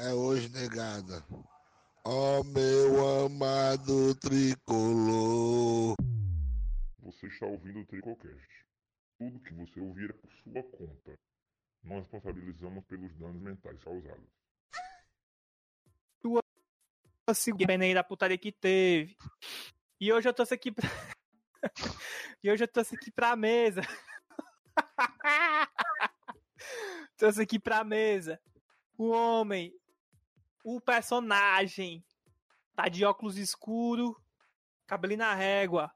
é hoje, negada. Ó meu amado tricolor. Você está ouvindo o Tricocast. Tudo que você ouvir é por sua conta. Não responsabilizamos pelos danos mentais causados. Assim, pena aí da putaria que teve. E hoje eu trouxe aqui pra... e hoje eu trouxe aqui pra mesa. trouxe aqui pra mesa. O homem. O personagem. Tá de óculos escuro. Cabelinho na régua.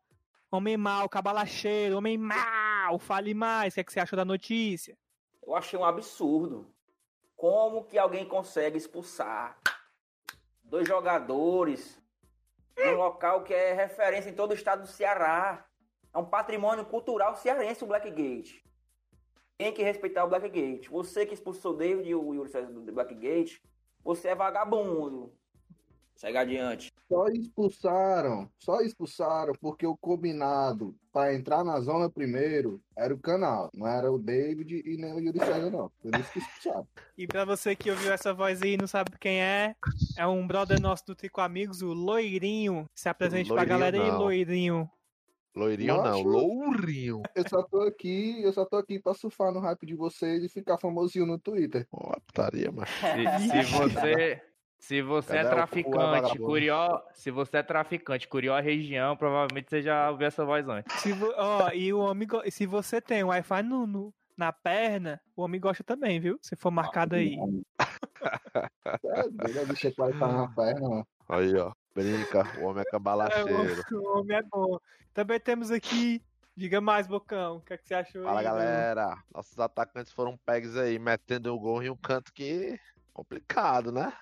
Homem mal, cabalacheiro, homem mal. Fale mais. O que, é que você achou da notícia? Eu achei um absurdo. Como que alguém consegue expulsar dois jogadores num local que é referência em todo o estado do Ceará? É um patrimônio cultural cearense o Blackgate. Tem que respeitar o Blackgate. Você que expulsou David e o Yuri do Blackgate, você é vagabundo. Segue adiante. Só expulsaram, só expulsaram porque o combinado para entrar na zona primeiro era o canal, não era o David e nem o Yuri César, não. Por isso que expulsaram. E pra você que ouviu essa voz aí e não sabe quem é, é um brother nosso do Trico Amigos, o Loirinho. Se apresente pra Loirinho galera aí, não. Loirinho. Loirinho não, lourinho. Eu só tô aqui, eu só tô aqui pra surfar no hype de vocês e ficar famosinho no Twitter. Ó, putaria, mano. Se, se você, se você é Cadê é traficante, curió, se você é traficante, curió a região, provavelmente você já ouviu essa voz antes. Se vo... Ó, e o homem, se você tem um Wi-Fi no, no- na perna, o homem gosta também, viu? Se for marcado aí. É, bicho que vai estar na perna, mano. Aí, ó. Brinca, o homem é É, cambalacheiro. o, o homem é bom. Também temos aqui. Diga mais, Bocão. O que, é que você achou Fala, aí? galera. Nossos atacantes foram pegues aí, metendo o gol em um canto que complicado, né?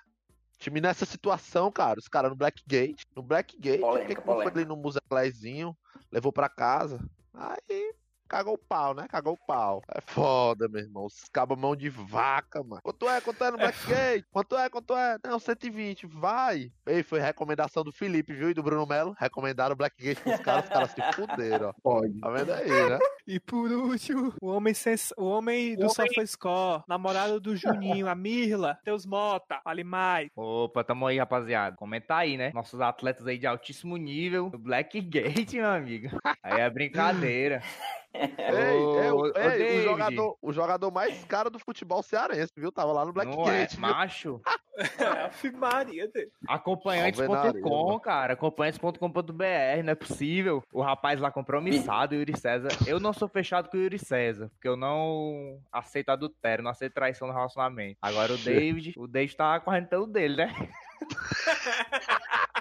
Time nessa situação, cara, os caras no Blackgate, no Blackgate, Polêmica, que que não foi ali no Museclézinho, levou pra casa? Aí cagou o pau, né? Cagou o pau. É foda, meu irmão. Os cabos mão de vaca, mano. Quanto é? Quanto é no Blackgate? Quanto é? Quanto é? Não, 120. Vai. Ei, foi recomendação do Felipe, viu? E do Bruno Melo. Recomendaram o Blackgate pros caras, os caras se fuderam, ó. Pode. Tá vendo aí, né? E por último, o homem, sens... o homem do SofaScore, namorado do Juninho, a Mirla, Teus Mota, fale mais. Opa, tamo aí, rapaziada. Comenta aí, né? Nossos atletas aí de altíssimo nível, do Blackgate, meu amigo. Aí é brincadeira. Ô, ei, David. o, jogador, o jogador mais caro do futebol cearense, viu? Tava lá no Não é, Blackgate. viu? macho. Ave Maria, Deus. Acompanhantes.com, cara. Acompanhantes.com.br, não é possível. O rapaz lá compromissado, o Yuri César. Eu não sou fechado com o Yuri César, porque eu não aceito adultério, não aceito traição no relacionamento. Agora o David, o David tá correndo pelo dele, né?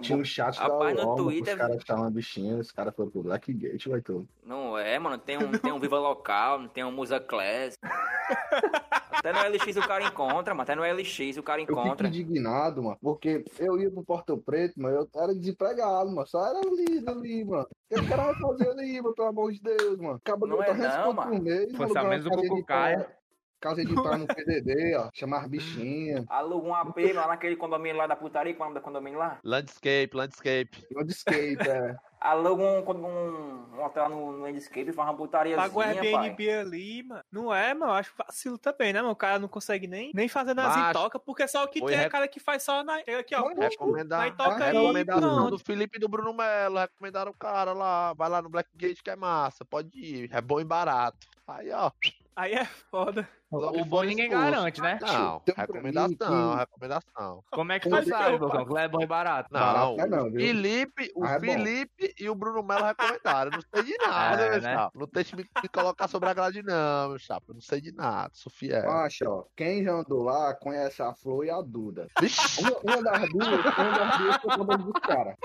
Tinha um chat da Rapaz, no UOL, Twitter- os caras estavam bichinhos, os caras foram pro Blackgate, vai tudo. Não é, mano. Tem um, tem um Viva Local, tem um Musa Class. Até no LX o cara encontra, mano. Até no LX o cara Eu fico encontra. indignado, mano, porque eu ia pro Porto Preto, mas eu era desempregado, mano. Só era ali, ali, mano. O que o cara vai fazer ali, mano, pelo amor de Deus, mano? Acaba Não de é não, mano. mês, Fosse alugar a uma menos o Cucucaia. Casa de praia no PDD, ó. Chamar bichinha. Aluga um AP lá naquele condomínio lá da putaria, qual é o nome do condomínio lá? Landscape, landscape. Skate, é. Aluga um, um, um hotel lá no, no Landscape e faz uma putariazinha, Paga o pai. Airbnb ali, mano. Não é, mano. Acho vacilo também, né, mano? O cara não consegue nem, nem fazer nas Macho, intoca, porque só o que tem é rec- cara que faz só na. Chega aqui, ó. Mas Recomendar, Vai toca aí, recomendação do Felipe e do Bruno Melo. Recomendaram o cara lá. Vai lá no Blackgate que é massa. Pode ir. É bom e barato. Aí, ó. Aí é foda. O bom ninguém expulso. garante, né? Não, Tem recomendação, recomendação. Como é que tu é sabe, Bocão? Que lá é bom e barato. Não, Barato é não, viu? Felipe, o Ah, é. Felipe e o Bruno Melo recomendaram. Eu não sei de nada, É, meu né? chapa. Não deixe me, me colocar sobre a grade, não, meu chapa. Eu não sei de nada, sou fiel. Macho, ó, quem já andou lá conhece a Flor e a Duda. Vixe, Uma, uma das duas, uma das duas foi tomando dos caras.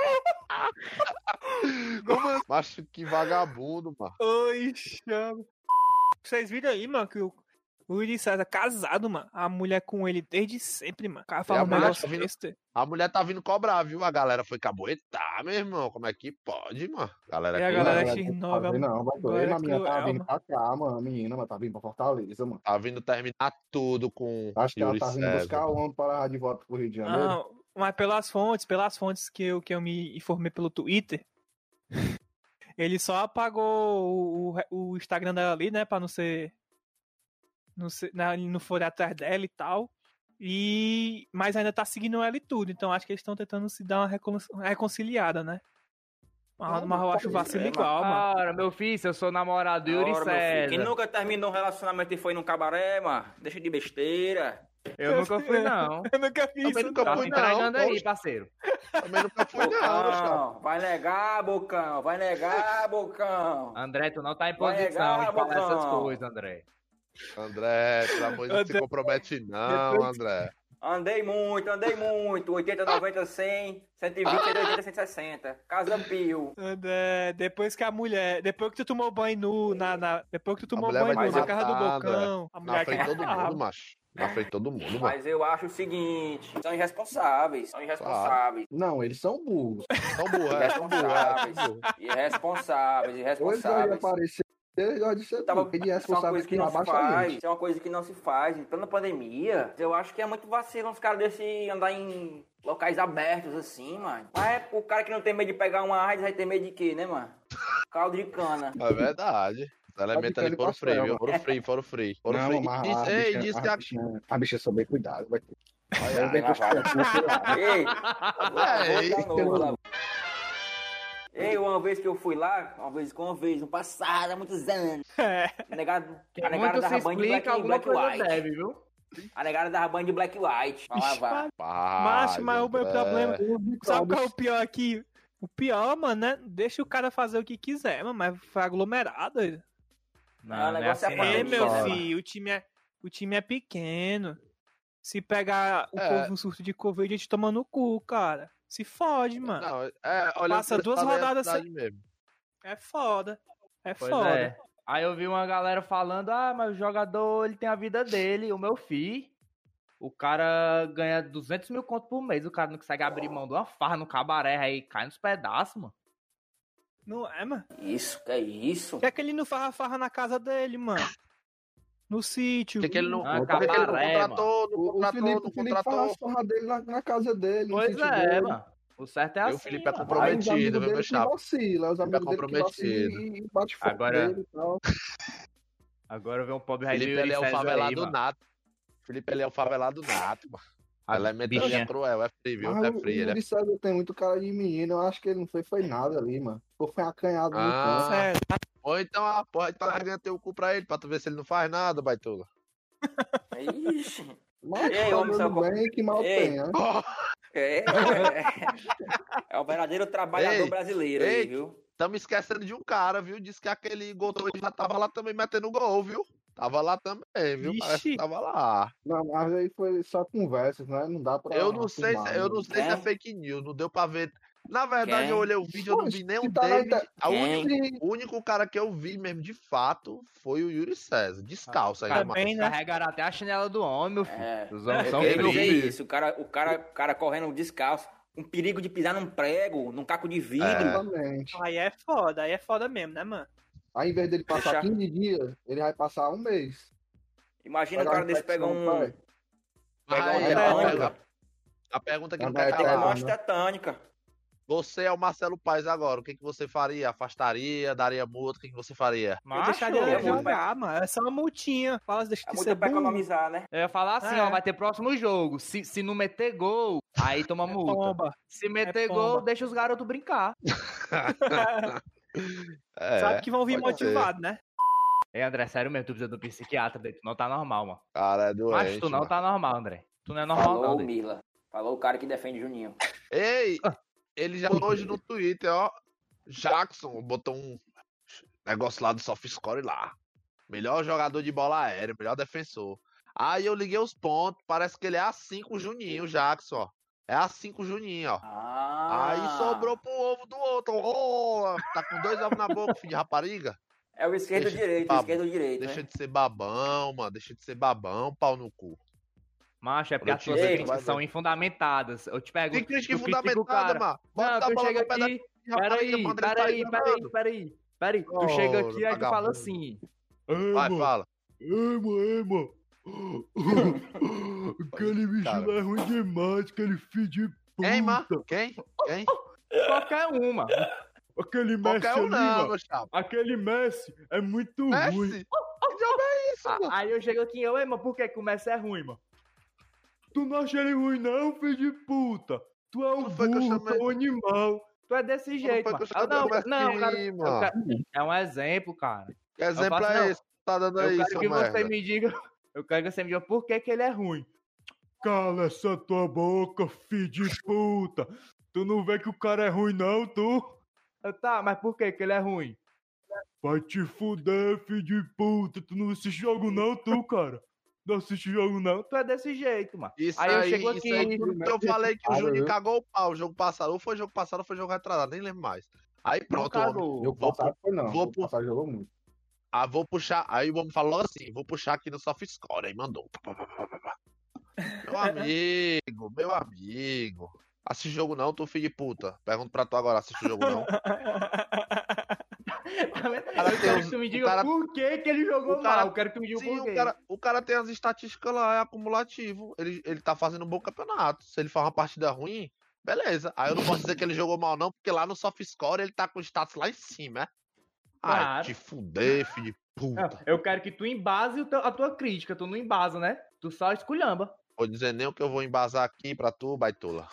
como assim? Macho, que vagabundo, mano. Oi, chama. Vocês viram aí, mano, que o, o Yuri César casado, mano. A mulher com ele desde sempre, mano. O cara fala a mulher tá vindo-. A mulher tá vindo cobrar, viu? A galera foi caboetar, meu irmão. Como é que pode, mano? Galera, É, a aqui, galera vai X9, fazer, não, vai doer. agora A menina tá é vindo pra cá, mano. A menina, mano, tá vindo pra Fortaleza, mano. tá vindo terminar tudo com Acho que ela Yuri tá vindo César. buscar o homem para de volta pro Rio de Janeiro. Não, mas pelas fontes, pelas fontes que eu, que eu me informei pelo Twitter, ele só apagou o, o, o Instagram dela ali, né, pra não ser não, sei, não, não foram atrás dela e tal. E, mas ainda tá seguindo ela e tudo. Então acho que eles estão tentando se dar uma recon- reconciliada, né? Mas, Não, mas eu acho vacilo aí, igual, mano. Ora, meu filho, eu sou namorado do Yuri Quem nunca terminou um relacionamento e foi num cabaré, mano? Deixa de besteira. Eu nunca fui, não. Eu nunca fiz Também isso. nunca Tá fui, se não. entregando aí, parceiro. Também nunca fui, não. Bocão, vai negar, Bocão, vai negar, Bocão. André, tu não tá em posição negar, de falar essas coisas, André. André, pelo amor de Deus, não se compromete não, André. Andei muito, andei muito. 80, 90, 100, 120, 180, 160. Casa Pio. André, depois que a mulher. Depois que tu tomou banho nu, na, na- depois que tu tomou banho nu na casa do André. Bocão. A Na mulher frente quer todo mundo, macho. Na frente de todo mundo, mano. Mas eu acho o seguinte: são irresponsáveis. São irresponsáveis. Não, eles são burros. São burros, é, são burros, é, são burros. Irresponsáveis, irresponsáveis. de ser Tava. Ele é é coisa que não se a faz. Isso é uma coisa que não se faz. Em plena pandemia, eu acho que é muito vacilo uns caras desse andar em locais abertos assim, mano. Mas é o cara que não tem medo de pegar uma AIDS vai ter medo de quê, né, mano? Caldo de cana. É verdade. Os elementos ali foram pastel, free, viu? mano. Foram free, foram free. Foram Não, free. mas E a disse, ei, bicha- disse a que a... bichinha- A bicha só bem cuidado, vai ter. Os vai. cuidado. Ei, uma vez que eu fui lá, uma vez com uma vez, no passado, há muitos anos. É. A negada, a negada dava banho de black, alguma black white. deve, viu? A negada dava banho de black white. Pra lavar. Macho, mas o meu André. problema. Sabe qual é o pior aqui? O pior, mano, né? Deixa o cara fazer o que quiser, mano, mas foi aglomerado. Não, o não é negócio é assim, pandemia, meu filho, o time é, o time é pequeno. Se pegar o É. povo no surto de Covid, a gente toma no cu, cara. Se fode, mano. Não, é, olha, Passa duas rodadas sem... mesmo. É foda. É Pois foda. é. Aí eu vi uma galera falando, ah, mas o jogador, ele tem a vida dele, o meu fi. O cara ganha 200 mil conto por mês, o cara não consegue abrir mão de uma farra no cabaré, aí cai nos pedaços, mano. Não é, mano? Isso, que é isso? Por que, é que ele não farra farra na casa dele, mano? No sítio. Por que, que ele não, Ah, que ele não cabaré, contratou, não O, o contratou, Felipe, não o Felipe faz contratou? as porra dele na, na casa dele. Pois é, dele. mano. O certo é E o assim. Felipe é comprometido. Aí viu, meu chapa? vacila, os é amigos dele que vacilam comprometido. bate Agora- e tal. Agora vem um pobre Felipe, ele é o aí, favelado mano. nato. Felipe, ele é o favelado nato, mano. A Elemento ali bichinha. é cruel, é free, viu? Mas É o, free, o ele é tem muito cara de menino, eu acho que ele não fez foi nada ali, mano. Ou foi acanhado no Ah. canto. Sério. Ou então, ah, porra, então arrebenta teu cu pra ele, pra tu ver se ele não faz nada, baitola. Ixi. Mas Ei, tá homem, bem que mal Ei. tem, né? É, é, é o verdadeiro trabalhador Ei, brasileiro aí, ei. viu? Tamo esquecendo de um cara, viu? Disse que aquele gol já tava lá também metendo gol, viu? Tava lá também, viu? Parece que tava lá. Não, mas aí foi só conversas, né? Não dá pra. Eu não sei, se, eu né? não sei se é fake news, não deu pra ver. Na verdade, Quem? eu olhei o vídeo, eu não vi se tá David. inter- O único cara que eu vi mesmo, de fato, foi o Yuri César. Descalço aí, Tá mano. bem, né? Carregaram até a chinela do homem, meu filho. É. Os homens Eu são vi. isso, o cara, o cara, o cara correndo descalço, um perigo de pisar num prego, num caco de vidro. É. Exatamente. Aí é foda, aí é foda mesmo, né, mano? Aí, em vez dele passar Deixar- 15 dias, ele vai passar um mês. Imagina o Vai dar cara desse pegar infecção, um. pai. Pegar uma é, a, tetânica. pergunta, a pergunta que não Vai quer calar. né? tetânica. Você é o Marcelo Paes agora. O que, que você faria? Afastaria? Daria multa? O que, que você faria? Eu Macho, deixaria ele é jogar, mano. É só uma multinha. Fala, deixa É de muito ser pra burro. economizar, né? eu ia falar assim, É. ó, vai ter próximo jogo. Se, se não meter gol, aí toma É multa. pomba. Se meter pomba. gol, deixa os garotos brincar. É, Sabe que vão vir motivados, né? Ei, André, sério mesmo, tu precisa do psiquiatra, tu não tá normal, mano. Cara, é Mas doente. tu não mano. tá normal, André. Tu não é normal, Falou não, o Dê. Mila. Falou o cara que defende Juninho. Ei, ele já hoje no Twitter, ó. Jackson botou um negócio lá do SoftScore lá. Melhor jogador de bola aérea, melhor defensor. Aí eu liguei os pontos, parece que ele é A5 Juninho, Jackson, ó. É A5 Juninho, ó. Ah. Aí sobrou pro ovo do outro. Ô, tá com dois ovos na boca, filho de rapariga. É o esquerdo Deixa- direito, o Pablo, esquerdo direito. Deixa né? de ser babão, mano. Deixa de ser babão, pau no cu. Macho, é porque as suas críticas são infundamentadas. Eu te pergunto. Tem crítica tu critica o fundamentada, cara. mano. Não, Bota a tu bola no pé da aqui. rapariga Peraí, peraí, peraí, peraí. Peraí, tu Oh, chega aqui e tu fala assim. Vai, fala. Ema, Ema. Aquele bicho Cara. lá é ruim demais, aquele filho de puta. Quem, mano? Quem? Quem? Qualquer uma. Aquele Messi Qualquer um ali, não, mano. meu chapa. Aquele Messi é muito ruim. Messi? Que diabo é isso, mano? Aí eu chego aqui, eu, ei, mano, por que, que o Messi é ruim, mano? Tu não acha ele ruim, não, filho de puta? Tu é um que eu burro, tu é um animal. Tu é desse jeito, mano. que eu Ah, Não, o não, Messi, cara, eu mano. quero- é um exemplo, cara. Que exemplo faço, é não. esse que tá dando Eu aí, quero que você me diga, eu quero que você me diga por que, que ele é ruim. Cala essa tua boca, filho de puta. Tu não vê que o cara é ruim, não, tu? Eu, tá, mas por que, que ele é ruim? Vai te fuder, filho de puta. Tu não assiste jogo, não, tu, cara? Não assiste jogo, não? Tu é desse jeito, mano. Isso Aí aí, eu chego isso aqui- aí eu falei que o viu? cagou o pau o jogo passado. Ou foi jogo passado ou foi jogo retrasado, nem lembro mais. Aí Não pronto, homem. cagou. Jogo Vou passado foi não. vou pro- passado jogou muito. Ah, vou puxar. Aí vamos falar logo assim, vou puxar aqui no soft score. Aí mandou. Meu amigo, meu amigo. Assiste jogo não, tu filho de puta. Pergunto pra tu agora, assiste jogo não. eu cara tem quero uns- que tu me o diga cara- por que, que ele jogou o cara- mal. Eu quero que tu me diga Sim, por quê. o cara, o cara tem as estatísticas lá, é acumulativo. Ele, ele tá fazendo um bom campeonato. Se ele faz uma partida ruim, beleza. Aí eu não posso dizer que ele jogou mal, não, porque lá no soft score ele tá com o status lá em cima, é? Ai, Claro. te fuder, filho de puta. Eu quero que tu embase a tua crítica. Tu não embasa, né? Tu só esculhamba. Vou dizer nem o que eu vou embasar aqui pra tu, baitola.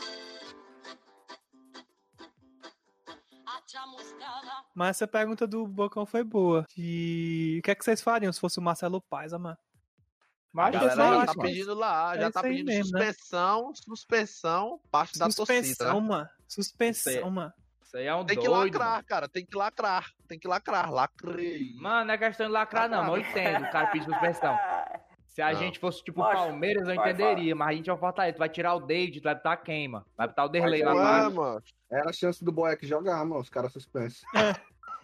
Mas essa pergunta do Bocão foi boa. De o que é que vocês fariam se fosse o Marcelo Paz, ah, mano? A Mas Galera, é já tá mas- pedindo lá, é já isso tá pedindo mesmo, né? suspensão, suspensão, parte da torcida. Suspensão, Né? mano. Suspensão, mano. Isso aí é um Tem que doido. lacrar, mano. cara, tem que lacrar, tem que lacrar, lacrei. Mano, não é questão de lacrar, não. mas Eu entendo. O cara pediu suspensão. Se a Não. gente fosse tipo Macho, Palmeiras, eu vai, entenderia. Mas a gente é o Fortaleza. Tu vai tirar o David, tu vai botar quem, mano? Vai botar o Derlei lá Vai, Ué, atrás. mano. Era a chance do Boeck jogar, mano. Os caras suspensos.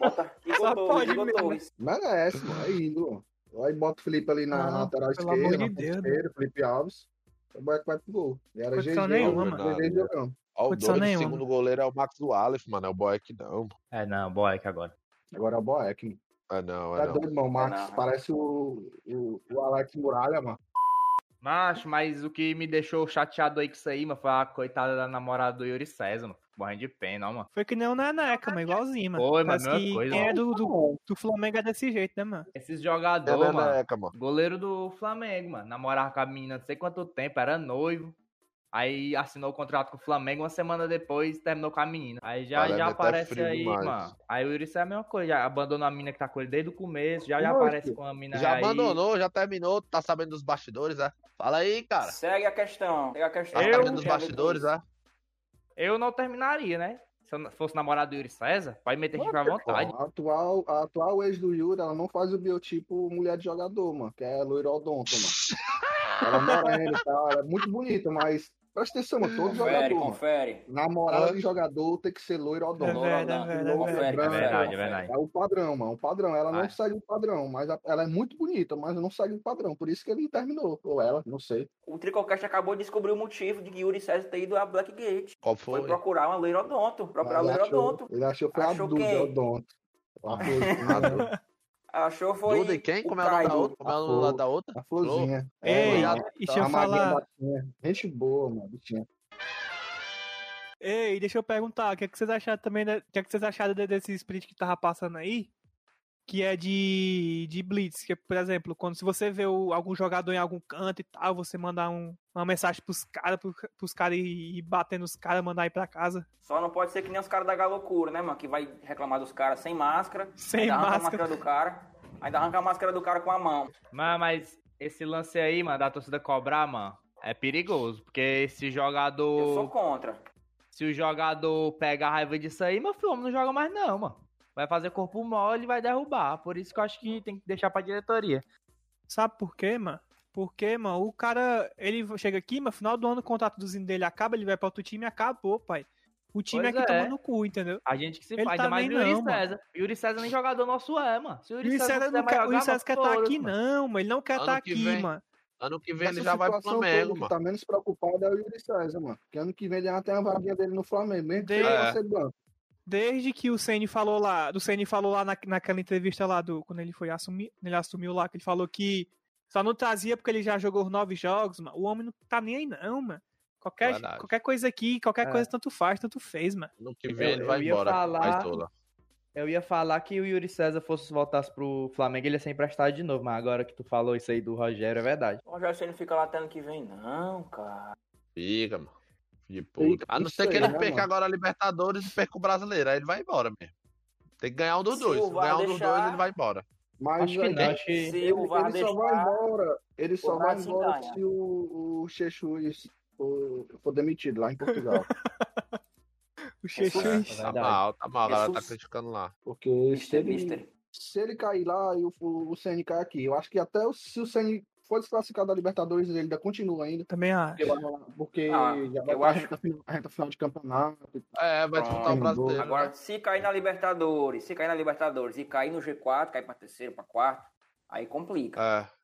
Bota Só Igor Torres, pode Igor mesmo. Torres. Merece, mano. É ídolo. Aí bota o Felipe ali na, Não, na lateral pelo esquerda, amor na de Deus, esquerda, Felipe Alves. O Boeck vai pro gol. E era Condição GG, nenhuma, mano. Mano. Ó, o doido, nenhuma. segundo goleiro é o Max Wallace, mano, é o Boeck não. É, não, Boeck agora. Agora é o Boeck, mano. É não, Tá é não. doido, mano. O Max não. parece o, o, o Alex Muralha, mano. Macho, mas o que me deixou chateado aí com isso aí, mano, foi a coitada da namorada do Yuri César, mano. Morrendo de pena, ó, mano. Foi que nem o Neneca, mano. Igualzinho, mano. Foi, mano, mesma que coisa, quem é mano. do, do, do Flamengo é desse jeito, né, mano? Esses É jogadores, mano. Neneca, mano. Goleiro do Flamengo, mano. Namorava com a menina não sei quanto tempo, era noivo. Aí assinou o contrato com o Flamengo, uma semana depois terminou com a menina. Aí já, Caralho, já até aparece frio aí, demais. mano. Aí o Yuri é a mesma coisa, já abandonou a menina que tá com ele desde o começo, já, já aparece com a menina Já aí. abandonou, já terminou, tá sabendo dos bastidores, é? Fala aí, cara. Segue a questão. Segue a questão. Tá Eu- sabendo dos bastidores, é? Eu não terminaria, né? Se eu fosse namorado do Yuri César, pode meter chifre à vontade. A atual, a atual ex do Yuri, ela não faz o biotipo mulher de jogador, mano. Que é loirodonto, mano. Ela é morena e tal. Ela é muito bonita, mas presta atenção, mano. Todo Confere, jogador, confere. Namorada de jogador tem que ser loirodonto. É verdade, é verdade, é verdade. É branca, verdade, é verdade. É o padrão, mano. O padrão. Ela não segue o padrão, mas a- ela é muito bonita, mas não segue o padrão. Por isso que ele terminou. Ou ela, não sei. O Tricocast acabou de descobrir o motivo de que Yuri César ter ido a Blackgate. Qual Foi foi? procurar uma loirodonto. Procurar Ele achou, loirodonto. ele achou que foi a Achou Duda? Odonto. Achou foi. Duda e quem? o Como é o nome da outra? Como é o nome da outra? A florzinha. Ei, É, mano. deixa eu a maguinha falar. Gente boa, mano. Bichinha. Ei, deixa eu perguntar, o que, é que vocês acharam também, da- o que, é que vocês acharam de- desse split que tava passando aí? Que é de, de Blitz, que, por exemplo, quando se você vê o- algum jogador em algum canto e tal, você mandar um- uma mensagem pros caras, pro, pros caras ir, ir bater nos caras, mandar ir pra casa. Só não pode ser que nem os caras da Galocura, né, mano? Que vai reclamar dos caras sem máscara. Sem ainda arranca a máscara. máscara do cara. Ainda arranca a máscara do cara com a mão. Mas, mas esse lance aí, mano, da torcida cobrar, mano, é perigoso. Porque se Eu jogador. sou contra. Se o jogador pega a raiva disso aí, meu filho, não joga mais não, mano. Vai fazer corpo mole e vai derrubar. Por isso que eu acho que tem que deixar pra diretoria. Sabe por quê, mano? Porque, mano, o cara, ele chega aqui, mas no final do ano o contrato do Zinho dele acaba, ele vai pra outro time e acabou, pai. O time Pois é que é. toma no cu, entendeu? A gente que se Ele faz, tá ainda mais o Yuri não, mano. César. O Yuri César nem jogador nosso é, mano. Se o O Yuri Yuri César, César não quer, mais o Yuri jogar, César quer mano, estar aqui, foda-se, mano. não, mano. Ele não quer estar que aqui, vem. mano. Ano que vem ele Nessa já vai pro situação toda, Flamengo, que mano. tá menos preocupado é o Yuri César, mano. Porque ano que vem ele já tem a vaguinha dele no Flamengo, mesmo que É. banco. Desde que o Ceni falou lá, do Ceni falou lá na, naquela entrevista lá do quando ele foi assumir, ele assumiu lá que ele falou que só não trazia porque ele já jogou os nove jogos, mano. O homem não tá nem aí não, mano. Qualquer, Verdade. qualquer coisa aqui, qualquer É. coisa tanto faz, tanto fez, mano. Ano que vem Eu- ele vai embora. falar- Vai tola. Eu ia falar que o Yuri César fosse voltasse pro Flamengo, ele ia ser emprestado de novo, mas agora que tu falou isso aí do Rogério, é verdade. O Rogério Ceni não fica lá até ano que vem, não, cara. Fica, mano. De puta. A não ser que ele né, perca mano? agora a Libertadores e perca o Brasileiro. Aí ele vai embora mesmo. Tem que ganhar um dos Se dois. Se ganhar um dos deixar- dois, ele vai embora. Mas Acho que acho que... Se ele, o VAR ele só vai deixar, embora. Ele só vai se embora ganha. se o, o for, for demitido lá em Portugal. O Chechus. É Tá mal, tá mal. A galera tá criticando lá. Porque se Mister, ele, mister. se ele cair lá e o, o, o Ceni cair aqui, eu acho que até o- se o Ceni for desclassificado da Libertadores, ele ainda continua ainda. Também acho. Porque, Ah, já vai eu acho- reta, final- reta final de campeonato. É, vai disputar o brasileiro. Agora, né? se cair na Libertadores, se cair na Libertadores e cair no G4, cair pra terceiro, pra quarto, aí complica. É.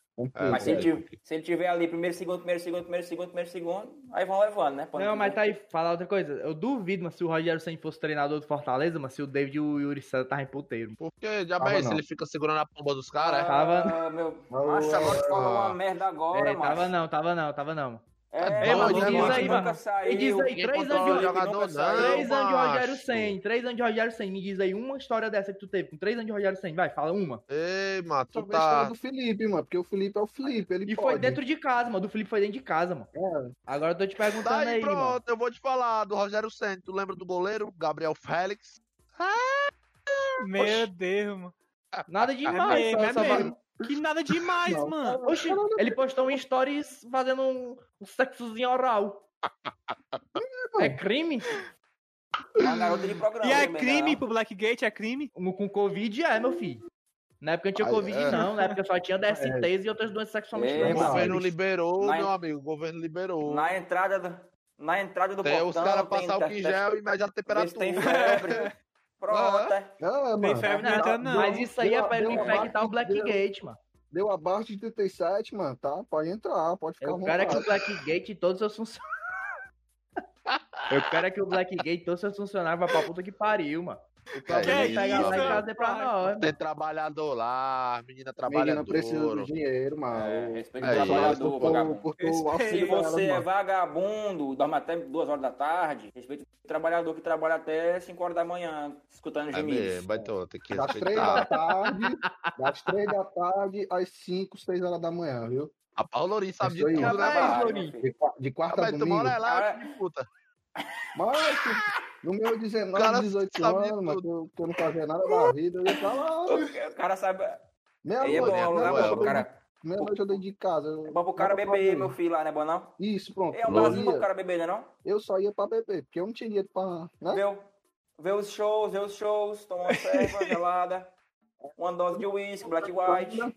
Mas se ele, tiver, se ele tiver ali primeiro, segundo, primeiro, segundo, primeiro, segundo, primeiro, segundo, aí vão levando, né? Pode Não, mas tá aí, falar outra coisa. Eu duvido, mas se o Rogério Senna fosse treinador do Fortaleza, mas se o David e o Yuri César estavam em puteiro. Porque, já bem, se ele fica segurando a pomba dos caras, é. Tava- Ah, meu. Ah, Macho, agora tu falou uma merda agora, É, macho. tava não, tava não, tava não. É, Ei, mano, mano, diz aí, mano. saiu. Me diz aí, Ninguém três anos de jogador, saiu. Três anos de. Rogério Senna, três anos de Rogério Senna. Me diz aí uma história dessa que tu teve com três anos de Rogério Senna. Vai, fala uma. Ei, mano, tu tá. do Felipe, mano, porque o Felipe é o Felipe, ele E pode. foi dentro de casa, mano. Do Felipe foi dentro de casa, mano. É, Agora eu tô te perguntando Daí aí, mano. pronto, eu vou te falar do Rogério Senna. Tu lembra do goleiro, Gabriel Félix? Meu Deus, mano. Nada É demais, mesmo, só- é só vai- mesmo. Que nada demais, Não. mano. Oxi, ele postou um stories fazendo um, um sexozinho oral. É crime? É uma garota de programa. E é crime pro Blackgate, é crime. No, com Covid é, meu filho. Na época não tinha Covid, é. não. Na época só tinha DSTs e outras doenças sexualmente É, O mano. transmissíveis. governo liberou, Na- meu amigo. O governo liberou. Na entrada do, na entrada do Tem os portão, caras tem- passar o que gel e medir a temperatura. tem febre. Pronto, é. é mano. não não. Mas isso aí Deu é a- pra ele a infectar o Blackgate, mano. Deu abaixo de 37, mano, tá? Pode entrar, pode ficar Eu quero é que o. Blackgate e todos os seus funcionários. Eu quero é que o Blackgate e todos os seus funcionários vá pra puta que pariu, mano. Problema é Que pegar lá e isso, trazer pra nós, mano. Tem trabalhador lá, menina Menina precisa do dinheiro, mano. É, respeito É o isso. trabalhador, Por- vagabundo. por- por Respeito. Se você é vagabundo, dorme até duas horas da tarde, respeita o trabalhador que trabalha até 5 horas da manhã, escutando É gemidos. mesmo, baitão, tem que Das três da tarde, das três da tarde às 5, 6 horas da manhã, viu? A Paulo Lourinho sabe de Isso tudo, né. De, qua- de quarta a Rapaz, tu domingo. mora lá, puta. Mas no meu 19, cara 18 sabe de anos, mas eu, que eu não fazia nada da vida, eu ia pra lá. O cara sabe. Meia é bom, noite, né, é bom cara. meia noite eu dei de casa. eu- É bom pro cara beber, meu filho lá, né, bom não? Isso, pronto. É um Eu, Brasil pro cara beber, né não? eu só ia pra beber, porque eu não tinha dinheiro pra. Né? Vê, o- vê os shows, vê os shows, toma uma cerveja gelada, uma dose de uísque, black white.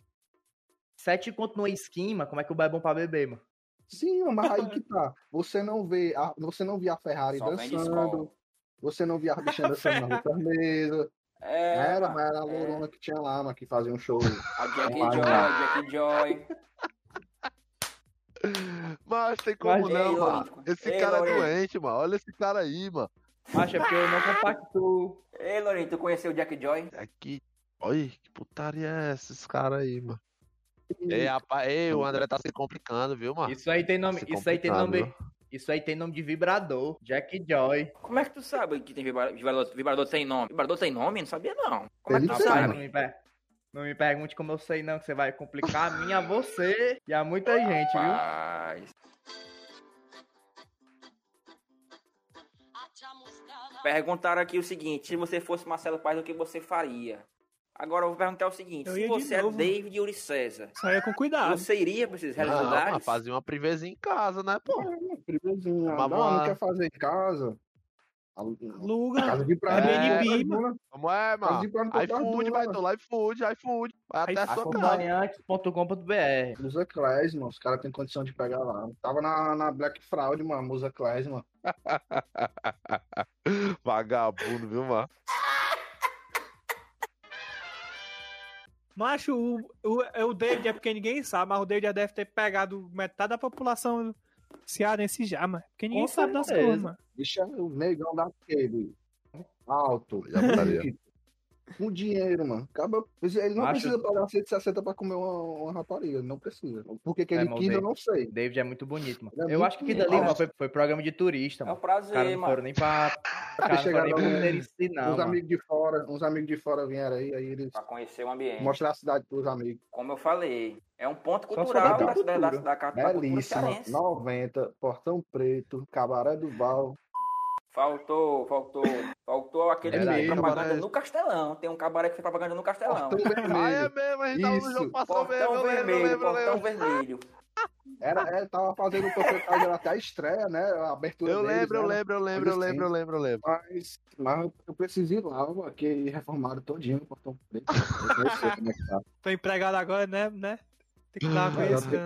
Sete conto no esquema, como é que o bar é bom pra beber, mano? Sim, mas aí que tá. Você não vê a, você não via a Ferrari Só dançando. Você não via a bichinha dançando na outra mesa. É, Era, mano, mas era a lourona que tinha lá, mas que fazia um show. a Jack Vai, Joy, vai. Jack Joy. Mas tem como Mas, não, ei, mano. Esse Ei, cara é doente, mano. Olha esse cara aí, mano. Acho é porque eu não compacto. Ei, Lourinho, tu conheceu o Jack Joy? Aqui. Olha, que putaria é essa, esse cara aí, mano. Ei, rapaz, ei, o André tá se complicando, viu, mano? Isso aí tem nome. Se Isso aí tem nome. viu? Isso aí tem nome de vibrador. Jack Joy. Como é que tu sabe que tem vibra- vibrador, vibrador tem nome? Vibrador tem nome? Não sabia não. Como é que Ele tu sabe? não me, per- não me pergunte como eu sei, não, que você vai complicar a mim, a você e a muita gente, viu? Rapaz. Perguntaram aqui o seguinte: se você fosse Marcelo Paz, o que você faria? Agora eu vou perguntar o seguinte: Eu se você é. David Yuri César, Só ia com cuidado. você iria para esses realidades? mas fazia uma privezinha em casa, né, pô? Primeirzinho, Uma não, não quer fazer em casa. Luga. Casa de praia. Airbnb, né? Como é, mano? de praia não tem iFood, vai né? do iFood, iFood. Vai até a sua casa. Musa Class, mano. Os caras têm condição de pegar lá. Tava na, na Black Fraud, mano. Musa Class, mano. Vagabundo, viu, mano? Macho, o, o, o David é porque ninguém sabe, mas o David já deve ter pegado metade da população cearense já, mano. Porque ninguém Com sabe das certeza. coisas, mano. Bicho é o negão daquele. Alto. Já botaria. com dinheiro, mano. Acaba, ele não Macho- precisa pagar 160 pra comer uma, uma rapariga. Não precisa. Por que, que ele É, quis, eu não sei. David é muito bonito, mano. É Eu acho que aquilo bonito. ali, mano, foi, foi programa de turista, É um mano. Os caras prazer, não mano. foram nem pra. Os caras não foram nem pra uns- poder ensinar, uns mano. amigos de fora, uns amigos de fora vieram aí, aí eles Pra conhecer o ambiente. mostrar a cidade pros amigos. Como eu falei, é um ponto cultural da, da, da, da, da, Belíssima. cearense. 90, Portão Preto, Cabaré do Val. Faltou, faltou, faltou aquele que Verdade. fez propaganda Cabaré. no Castelão. Tem um cabaré que fez propaganda no Castelão. Portão Ah, é mesmo, a gente tava no Isso. jogo passou mesmo, Portão eu lembro, eu vermelho, lembro, eu portão lembro. vermelho. Era, é, tava fazendo o até a estreia, né? A abertura Eu deles, lembro, eu né? lembro, eu lembro, eu Coisa lembro, eu lembro, eu lembro. Mas, mas eu preciso ir lá, que reformaram todinho o Portão Preto. Eu não sei como é que tá. Tô empregado agora, né? né? Tem que dar uma Mas eu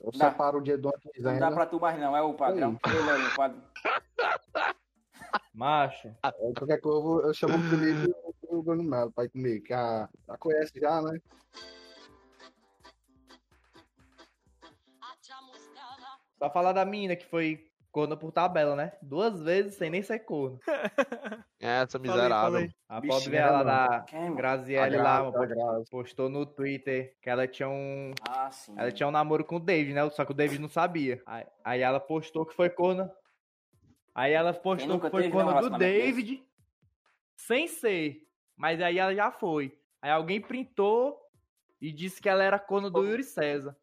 eu Dá. separo o dia do ano Não dá pra tu mais não, é o padrão. Ele aí, o padrão. Macho. Aí, Qualquer coisa eu, vou- eu chamo o Felipe e o Bruno Melo pra ir comigo, que a, já conhece já, né? Só falar da mina que foi corno por tabela, né? Duas vezes sem nem ser corno. É, essa Falei, miserável. falei. A Bichinha, pobre ela da mano? Graziele A lá, a postou no Twitter que ela tinha um. Ah, sim. Ela tinha um namoro com o David, né? Só que o David não sabia. Aí, aí ela postou que foi corna. Aí ela postou que foi teve, né, do? David. Sem ser. Mas aí ela já foi. Aí alguém printou e disse que ela era corna do Yuri César.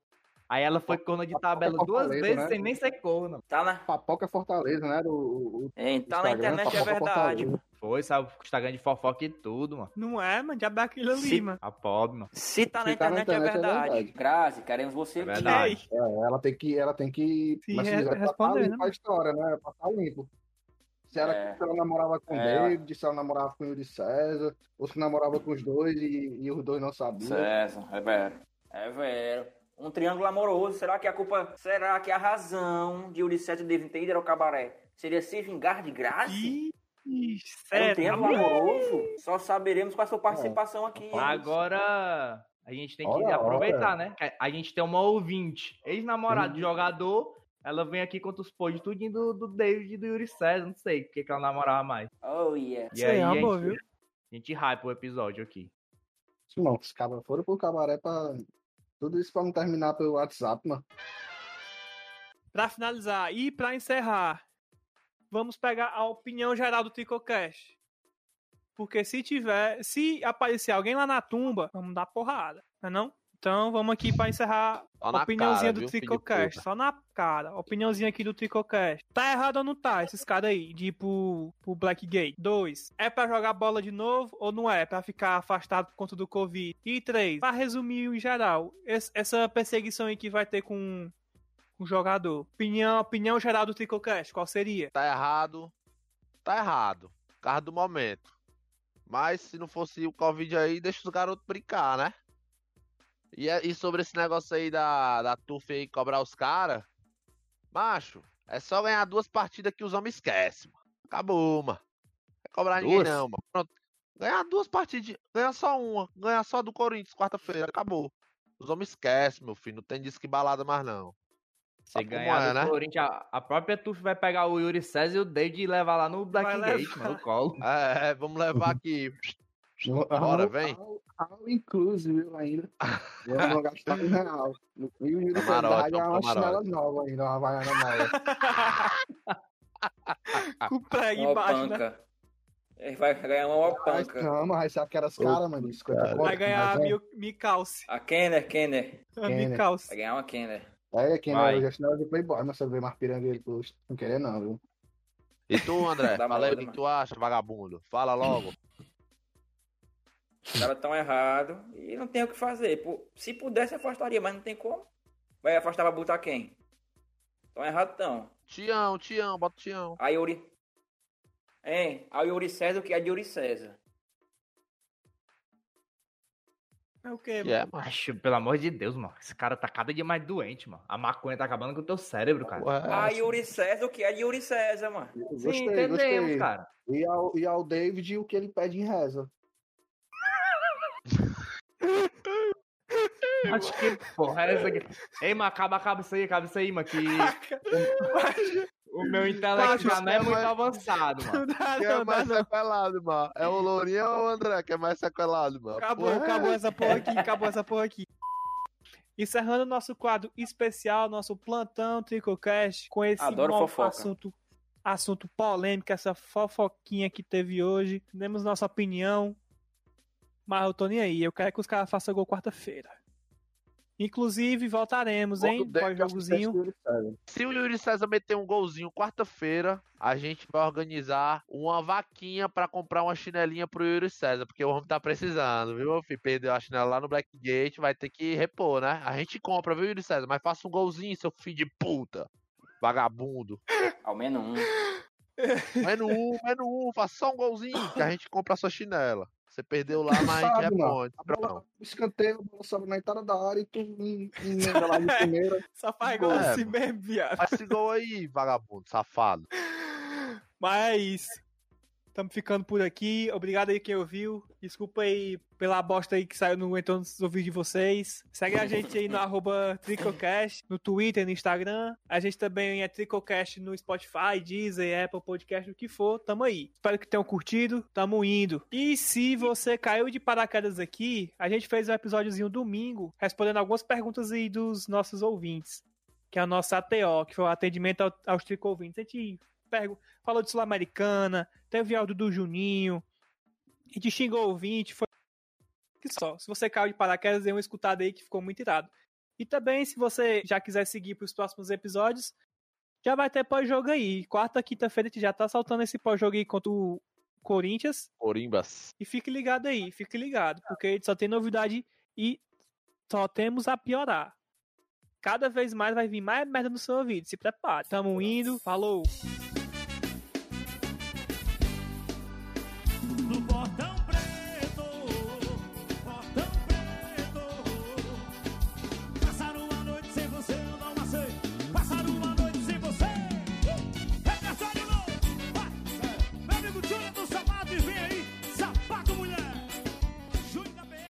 Aí ela foi corna de tabela duas Fortaleza, vezes né? sem nem ser corna. Tá na, Papoca Fortaleza, né? O, o, o é, tá na internet, é Papoca verdade. Fortaleza. Foi, sabe? Instagram de fofoca e tudo, mano. Não é, mano. Diabo é aquilo ali, Se- mano. A pobre, mano. Se tá na Se tá na internet, é internet, é verdade. verdade. Grazi, queremos você É verdade. É, ela tem que, ela tem que é que re-? É responder, né? a história, né? Passar limpo. Se ela, É. se ela namorava com o É. David, se ela namorava com o Yuri César, ou se namorava com os dois e, e os dois não sabiam. César, é vero. É vero. Um triângulo amoroso. Será que a culpa. Será que a razão de Ulisses e David ter ido ao cabaré seria se vingar de Era um sério. triângulo amoroso? Só saberemos com a sua É. participação aqui. Agora a gente tem que Ora, aproveitar, né? A gente tem uma ouvinte, ex-namorado de jogador. Ela vem aqui contra os podres tudinho do, do David e do Yuri César. Não sei porque que ela namorava mais. Oh, yeah. E Isso aí amor, gente, viu? a gente hype o episódio aqui. Não, os cabras foram pro cabaré pra. Tudo isso pra não terminar pelo WhatsApp, mano. Pra finalizar e pra encerrar, vamos pegar a opinião geral do TicoCast. Porque se tiver, se aparecer alguém lá na tumba, vamos dar porrada, não é não? Então vamos aqui pra encerrar na opiniãozinha cara, do TricoCast, só na cara. Opiniãozinha aqui do TricoCast. Tá errado ou não tá, esses caras aí, de ir pro, pro Blackgate? Dois, é pra jogar bola de novo ou não é? Pra ficar afastado por conta do Covid? E três, pra resumir em geral, es- essa perseguição aí que vai ter com o jogador. Opinião, opinião geral do TricoCast, qual seria? Tá errado. Tá errado. Carro do momento. Mas se não fosse o Covid aí, deixa os garotos brincar, né? E, é- e sobre esse negócio aí da, da TUF aí cobrar os caras, macho, é só ganhar duas partidas que os homens esquecem, mano. Acabou, mano. Não é cobrar ninguém Duas? não, mano. Pronto. Ganhar duas partidas. Ganhar só uma. Ganhar só do Corinthians quarta-feira. Acabou. Os homens esquecem, meu filho. Não tem disco balada mais, não. Se Sabe como ganhar é, do né? Corinthians, a, a própria Tuf vai pegar o Yuri César e o David e levar lá no Vai Blackgate, levar. mano, no colo. É, vamos levar aqui. Bora, vem. all- all inclusive ainda. Vamos vou gastar um real. E o Yuri César Camarote, vai ganhar uma chinela nova ainda, uma havaiana nova. Com o prego embaixo, né? panca. Ele vai ganhar uma Mas panca. não, mas vai ser aquelas caras, mano, de 50 cara. conto, Vai ganhar a é. Micalce. A Kenner, Kenner. A. Micalce. Vai ganhar uma Kenner. É, quem Vai. não, chinela de Playboy, mas você vê mais pirangueiro não querer não, viu? E tu, André? Dá Fala aí o que tu acha, vagabundo. Fala logo. Os caras tão errados e não tem o que fazer. Se pudesse, afastaria, mas não tem como. Vai afastar pra botar quem? Tão errado tão. Tião, Tião, bota o Tião. A Yuri. Hein? A Yuri César, o que é de Yuri César? É o quê, Que é, mano? Acho, pelo amor de Deus, mano. Esse cara tá cada dia mais doente, mano. A maconha tá acabando com o teu cérebro, cara. Porra, é A essa? Yuri César, o que é Yuri César, mano? Gostei, Sim, entendemos, gostei. cara. E ao, e ao David o que ele pede em reza. Acho que porra é essa aqui. Ei, mano, acaba, acaba isso aí, acaba isso aí, mano. Que O meu intelecto já não é Macho, muito avançado, mano. Quem é mais sequelado, mano? É o Lourinho ou o André que é mais sequelado, mano? Acabou, Porra, é acabou essa porra aqui, acabou essa porra aqui. Encerrando o nosso quadro especial, nosso plantão Tricocast, com esse Adoro novo fofoca. assunto, assunto polêmico, essa fofoquinha que teve hoje. Demos nossa opinião, mas eu tô nem aí. Eu quero que os caras façam gol quarta-feira. Inclusive, voltaremos, hein? Pós-jogozinho. Se o Yuri César meter um golzinho quarta-feira, a gente vai organizar uma vaquinha pra comprar uma chinelinha pro Yuri César, porque o homem tá precisando, viu, meu filho? Perdeu a chinela lá no Blackgate, vai ter que repor, né? A gente compra, viu, Yuri César? Mas faça um golzinho, seu filho de puta. Vagabundo. Ao menos um. Menu um, menu um, faça só um golzinho que a gente compra a sua chinela. Você perdeu lá, mas Sabe, mano. responde. A bola, escanteio, a bola sobe na entrada da área e tu em- emenda lá de primeira. Só faz Gol. É, assim mesmo, viado. Faz esse gol aí, vagabundo, safado. Mas é isso. Estamos ficando por aqui. Obrigado aí quem ouviu. Desculpa aí pela bosta aí que saiu no entrou nos ouvidos de vocês. Segue a gente aí no arroba Tricocast, no Twitter, no Instagram. A gente também é Tricocast no Spotify, Deezer, Apple Podcast, o que for. Tamo aí. Espero que tenham curtido. Tamo indo. E se você caiu de paraquedas aqui, a gente fez um episódiozinho domingo respondendo algumas perguntas aí dos nossos ouvintes. Que é o nosso ATO, que foi o atendimento ao- aos Tricouvintes. A gente pergu- falou de Sul-Americana, teve áudio do Juninho, a gente xingou o ouvinte, foi que só. Se você caiu de paraquedas, dê uma escutada aí que ficou muito irado. E também, se você já quiser seguir para os próximos episódios, já vai ter pós-jogo aí. Quarta, quinta-feira a gente já tá saltando esse pós-jogo aí contra o Corinthians. Corimbas. E fique ligado aí, fique ligado, porque a gente só tem novidade e só temos a piorar. Cada vez mais vai vir mais merda no seu ouvido. Se prepare. Tamo indo. Falou.